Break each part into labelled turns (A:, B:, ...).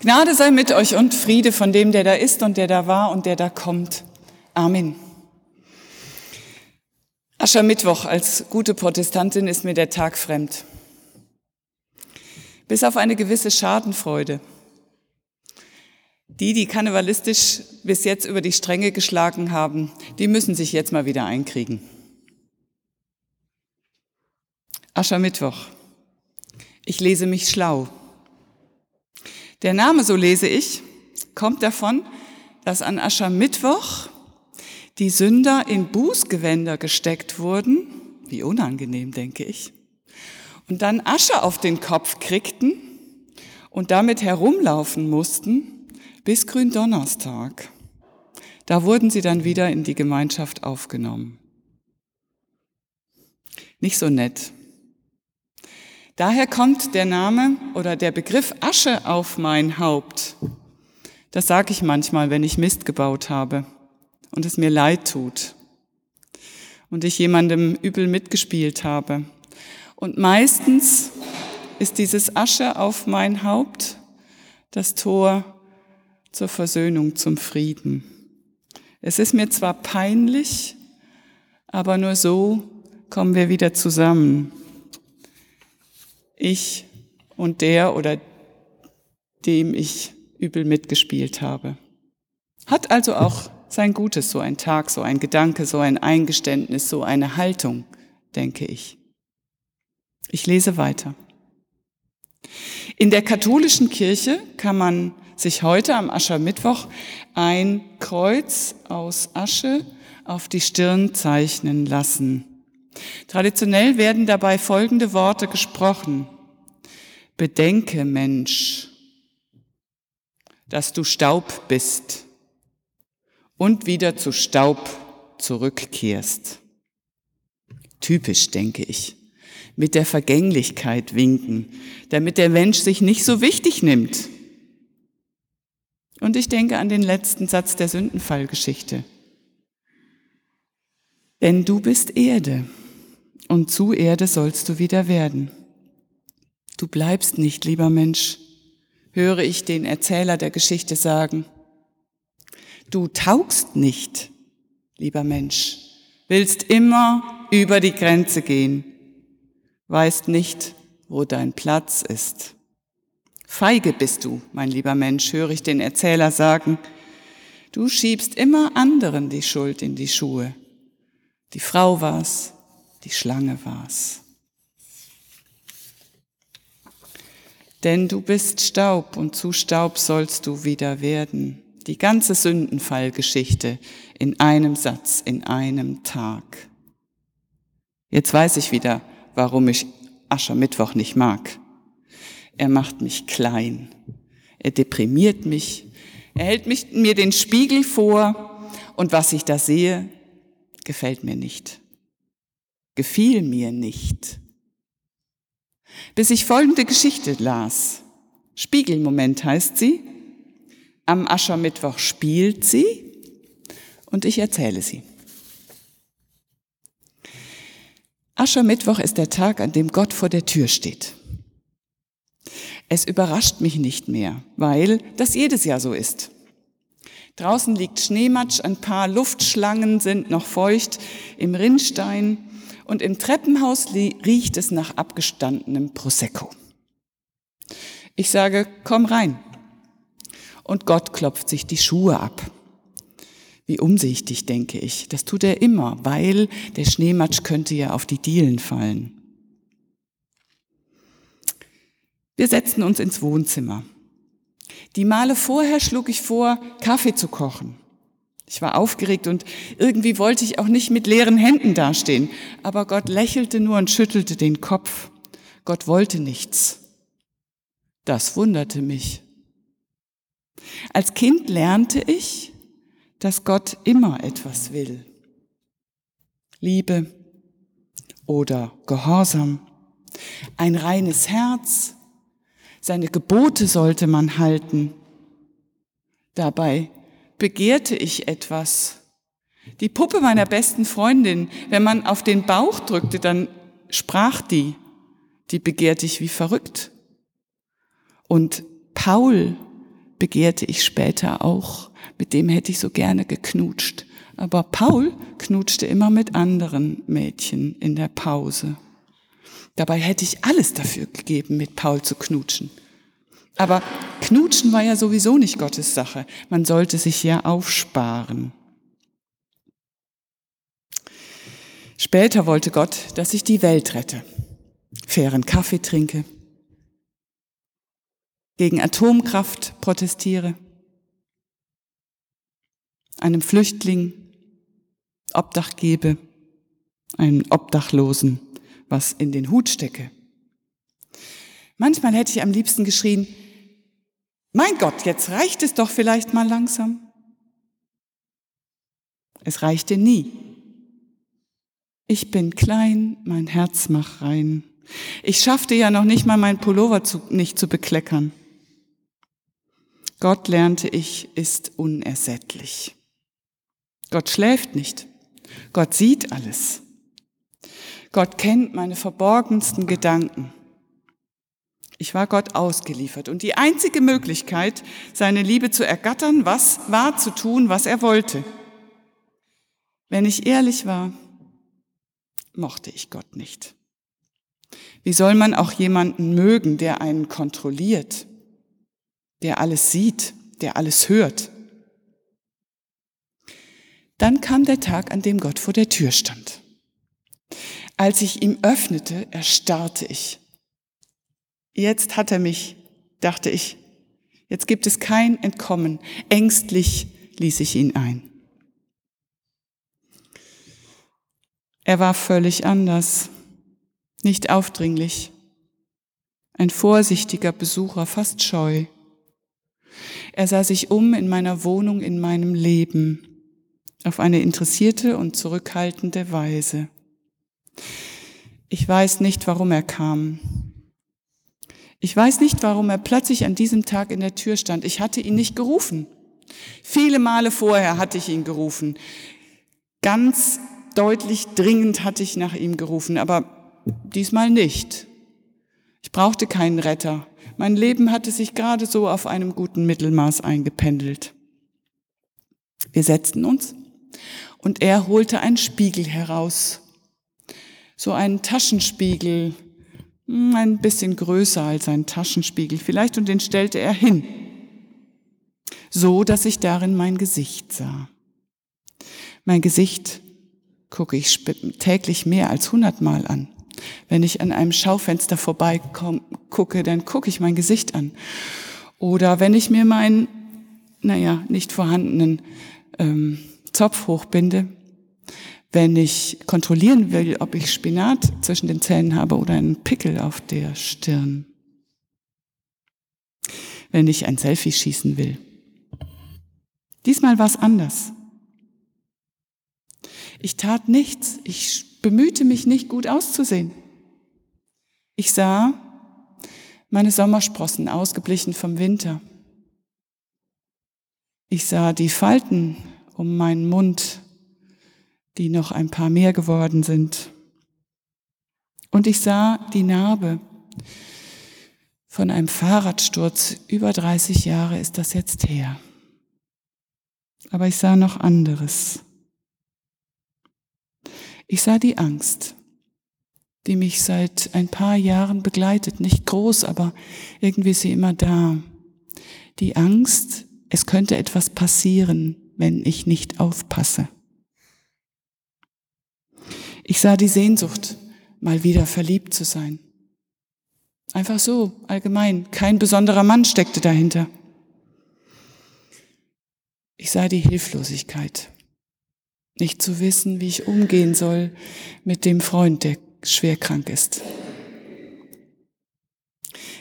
A: Gnade sei mit euch und Friede von dem, der da ist und der da war und der da kommt. Amen. Aschermittwoch als gute Protestantin ist mir der Tag fremd. Bis auf eine gewisse Schadenfreude. Die, die karnevalistisch bis jetzt über die Stränge geschlagen haben, die müssen sich jetzt mal wieder einkriegen. Aschermittwoch. Ich lese mich schlau. Der Name, so lese ich, kommt davon, dass an Aschermittwoch die Sünder in Bußgewänder gesteckt wurden, wie unangenehm, denke ich, und dann Asche auf den Kopf kriegten und damit herumlaufen mussten bis Gründonnerstag. Da wurden sie dann wieder in die Gemeinschaft aufgenommen. Nicht so nett. Daher kommt der Name oder der Begriff Asche auf mein Haupt. Das sage ich manchmal, wenn ich Mist gebaut habe und es mir leid tut und ich jemandem übel mitgespielt habe. Und meistens ist dieses Asche auf mein Haupt das Tor zur Versöhnung, zum Frieden. Es ist mir zwar peinlich, aber nur so kommen wir wieder zusammen ich und der oder dem ich übel mitgespielt habe. Hat also auch sein Gutes, so ein Tag, so ein Gedanke, so ein Eingeständnis, so eine Haltung, denke ich. Ich lese weiter. In der katholischen Kirche kann man sich heute am Aschermittwoch ein Kreuz aus Asche auf die Stirn zeichnen lassen. Traditionell werden dabei folgende Worte gesprochen. Bedenke, Mensch, dass du Staub bist und wieder zu Staub zurückkehrst. Typisch, denke ich. Mit der Vergänglichkeit winken, damit der Mensch sich nicht so wichtig nimmt. Und ich denke an den letzten Satz der Sündenfallgeschichte. Denn du bist Erde und zu Erde sollst du wieder werden. Du bleibst nicht, lieber Mensch, höre ich den Erzähler der Geschichte sagen. Du taugst nicht, lieber Mensch, willst immer über die Grenze gehen, weißt nicht, wo dein Platz ist. Feige bist du, mein lieber Mensch, höre ich den Erzähler sagen. Du schiebst immer anderen die Schuld in die Schuhe. Die Frau war's, die Schlange war's. Denn du bist Staub und zu Staub sollst du wieder werden. Die ganze Sündenfallgeschichte in einem Satz, in einem Tag. Jetzt weiß ich wieder, warum ich Aschermittwoch nicht mag. Er macht mich klein. Er deprimiert mich. Er hält mich, mir den Spiegel vor und was ich da sehe, gefällt mir nicht gefiel mir nicht. Bis ich folgende Geschichte las. Spiegelmoment heißt sie. Am Aschermittwoch spielt sie und ich erzähle sie. Aschermittwoch ist der Tag, an dem Gott vor der Tür steht. Es überrascht mich nicht mehr, weil das jedes Jahr so ist. Draußen liegt Schneematsch, ein paar Luftschlangen sind noch feucht im Rinnstein und im Treppenhaus riecht es nach abgestandenem Prosecco. Ich sage, komm rein. Und Gott klopft sich die Schuhe ab. Wie umsichtig, denke ich. Das tut er immer, weil der Schneematsch könnte ja auf die Dielen fallen. Wir setzen uns ins Wohnzimmer. Die Male vorher schlug ich vor, Kaffee zu kochen. Ich war aufgeregt und irgendwie wollte ich auch nicht mit leeren Händen dastehen. Aber Gott lächelte nur und schüttelte den Kopf. Gott wollte nichts. Das wunderte mich. Als Kind lernte ich, dass Gott immer etwas will. Liebe oder Gehorsam, ein reines Herz, seine Gebote sollte man halten. Dabei begehrte ich etwas. Die Puppe meiner besten Freundin, wenn man auf den Bauch drückte, dann sprach die, die begehrte ich wie verrückt. Und Paul, begehrte ich später auch. Mit dem hätte ich so gerne geknutscht. Aber Paul knutschte immer mit anderen Mädchen in der Pause. Dabei hätte ich alles dafür gegeben, mit Paul zu knutschen. Aber knutschen war ja sowieso nicht Gottes Sache. Man sollte sich ja aufsparen. Später wollte Gott, dass ich die Welt rette, fairen Kaffee trinke, gegen Atomkraft protestiere, einem Flüchtling Obdach gebe, einen Obdachlosen was in den Hut stecke. Manchmal hätte ich am liebsten geschrien, mein Gott, jetzt reicht es doch vielleicht mal langsam. Es reichte nie. Ich bin klein, mein Herz mach rein. Ich schaffte ja noch nicht mal mein Pullover zu, nicht zu bekleckern. Gott lernte ich, ist unersättlich. Gott schläft nicht. Gott sieht alles. Gott kennt meine verborgensten Gedanken. Ich war Gott ausgeliefert und die einzige Möglichkeit, seine Liebe zu ergattern, was war zu tun, was er wollte. Wenn ich ehrlich war, mochte ich Gott nicht. Wie soll man auch jemanden mögen, der einen kontrolliert, der alles sieht, der alles hört? Dann kam der Tag, an dem Gott vor der Tür stand. Als ich ihm öffnete, erstarrte ich. Jetzt hat er mich, dachte ich. Jetzt gibt es kein Entkommen. Ängstlich ließ ich ihn ein. Er war völlig anders, nicht aufdringlich, ein vorsichtiger Besucher, fast scheu. Er sah sich um in meiner Wohnung, in meinem Leben, auf eine interessierte und zurückhaltende Weise. Ich weiß nicht, warum er kam. Ich weiß nicht, warum er plötzlich an diesem Tag in der Tür stand. Ich hatte ihn nicht gerufen. Viele Male vorher hatte ich ihn gerufen. Ganz deutlich dringend hatte ich nach ihm gerufen, aber diesmal nicht. Ich brauchte keinen Retter. Mein Leben hatte sich gerade so auf einem guten Mittelmaß eingependelt. Wir setzten uns und er holte einen Spiegel heraus. So einen Taschenspiegel, ein bisschen größer als ein Taschenspiegel vielleicht, und den stellte er hin, so dass ich darin mein Gesicht sah. Mein Gesicht gucke ich täglich mehr als hundertmal an. Wenn ich an einem Schaufenster vorbei gucke, dann gucke ich mein Gesicht an. Oder wenn ich mir meinen, naja, nicht vorhandenen ähm, Zopf hochbinde, wenn ich kontrollieren will, ob ich Spinat zwischen den Zähnen habe oder einen Pickel auf der Stirn, wenn ich ein Selfie schießen will. Diesmal war es anders. Ich tat nichts. Ich bemühte mich nicht, gut auszusehen. Ich sah meine Sommersprossen ausgeblichen vom Winter. Ich sah die Falten um meinen Mund, die noch ein paar mehr geworden sind. Und ich sah die Narbe von einem Fahrradsturz. Über 30 Jahre ist das jetzt her. Aber ich sah noch anderes. Ich sah die Angst, die mich seit ein paar Jahren begleitet. Nicht groß, aber irgendwie ist sie immer da. Die Angst, es könnte etwas passieren, wenn ich nicht aufpasse. Ich sah die Sehnsucht, mal wieder verliebt zu sein. Einfach so, allgemein. Kein besonderer Mann steckte dahinter. Ich sah die Hilflosigkeit, nicht zu wissen, wie ich umgehen soll mit dem Freund, der schwer krank ist.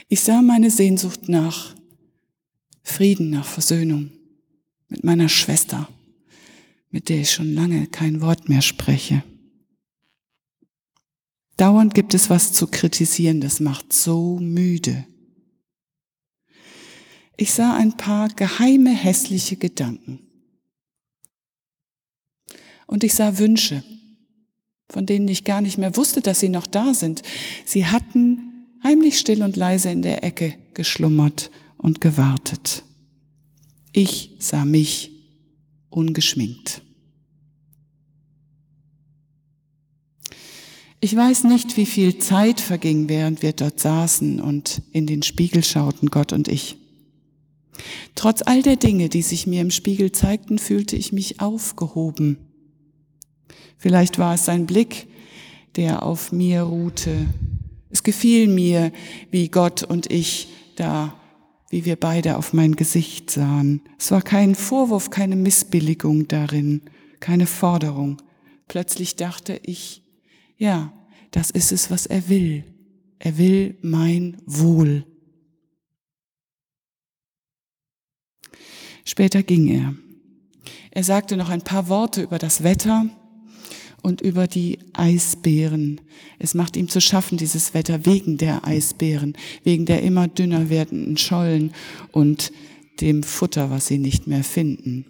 A: Ich sah meine Sehnsucht nach Frieden, nach Versöhnung mit meiner Schwester, mit der ich schon lange kein Wort mehr spreche. Dauernd gibt es was zu kritisieren, das macht so müde. Ich sah ein paar geheime, hässliche Gedanken. Und ich sah Wünsche, von denen ich gar nicht mehr wusste, dass sie noch da sind. Sie hatten heimlich still und leise in der Ecke geschlummert und gewartet. Ich sah mich ungeschminkt. Ich weiß nicht, wie viel Zeit verging, während wir dort saßen und in den Spiegel schauten, Gott und ich. Trotz all der Dinge, die sich mir im Spiegel zeigten, fühlte ich mich aufgehoben. Vielleicht war es sein Blick, der auf mir ruhte. Es gefiel mir, wie Gott und ich da, wie wir beide auf mein Gesicht sahen. Es war kein Vorwurf, keine Missbilligung darin, keine Forderung. Plötzlich dachte ich, ja, das ist es, was er will. Er will mein Wohl. Später ging er. Er sagte noch ein paar Worte über das Wetter und über die Eisbären. Es macht ihm zu schaffen, dieses Wetter, wegen der Eisbären, wegen der immer dünner werdenden Schollen und dem Futter, was sie nicht mehr finden.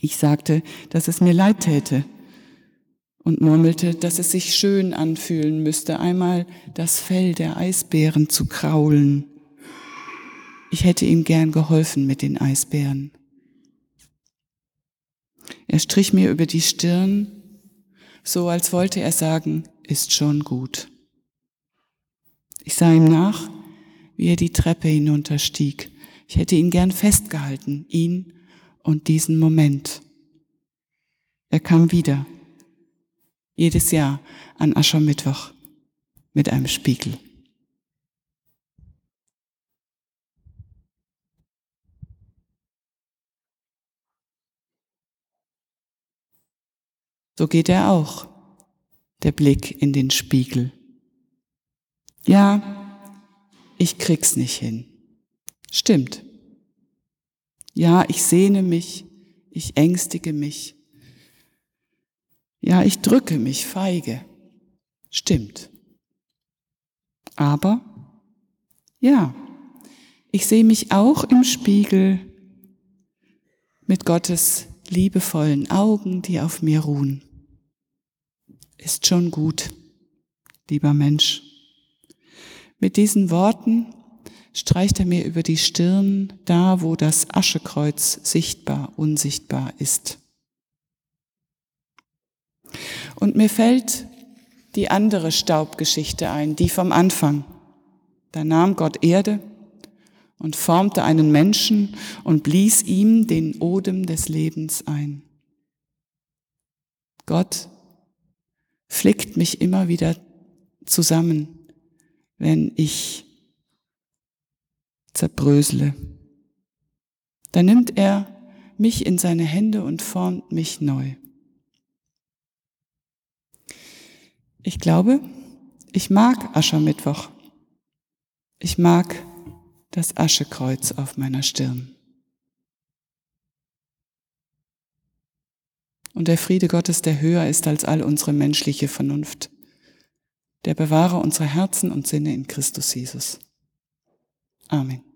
A: Ich sagte, dass es mir leid täte, und murmelte, dass es sich schön anfühlen müsste, einmal das Fell der Eisbären zu kraulen. Ich hätte ihm gern geholfen mit den Eisbären. Er strich mir über die Stirn, so als wollte er sagen, ist schon gut. Ich sah ihm nach, wie er die Treppe hinunterstieg. Ich hätte ihn gern festgehalten, ihn und diesen Moment. Er kam wieder jedes Jahr an Aschermittwoch mit einem Spiegel. So geht er auch, der Blick in den Spiegel. Ja, ich krieg's nicht hin. Stimmt. Ja, ich sehne mich, ich ängstige mich, ja, ich drücke mich feige. Stimmt. Aber, ja, ich sehe mich auch im Spiegel mit Gottes liebevollen Augen, die auf mir ruhen. Ist schon gut, lieber Mensch. Mit diesen Worten streicht er mir über die Stirn, da wo das Aschekreuz sichtbar, unsichtbar ist. Und mir fällt die andere Staubgeschichte ein, die vom Anfang. Da nahm Gott Erde und formte einen Menschen und blies ihm den Odem des Lebens ein. Gott flickt mich immer wieder zusammen, wenn ich zerbrösle. Da nimmt er mich in seine Hände und formt mich neu. Ich glaube, ich mag Aschermittwoch. Ich mag das Aschekreuz auf meiner Stirn. Und der Friede Gottes, der höher ist als all unsere menschliche Vernunft, der bewahre unsere Herzen und Sinne in Christus Jesus. Amen.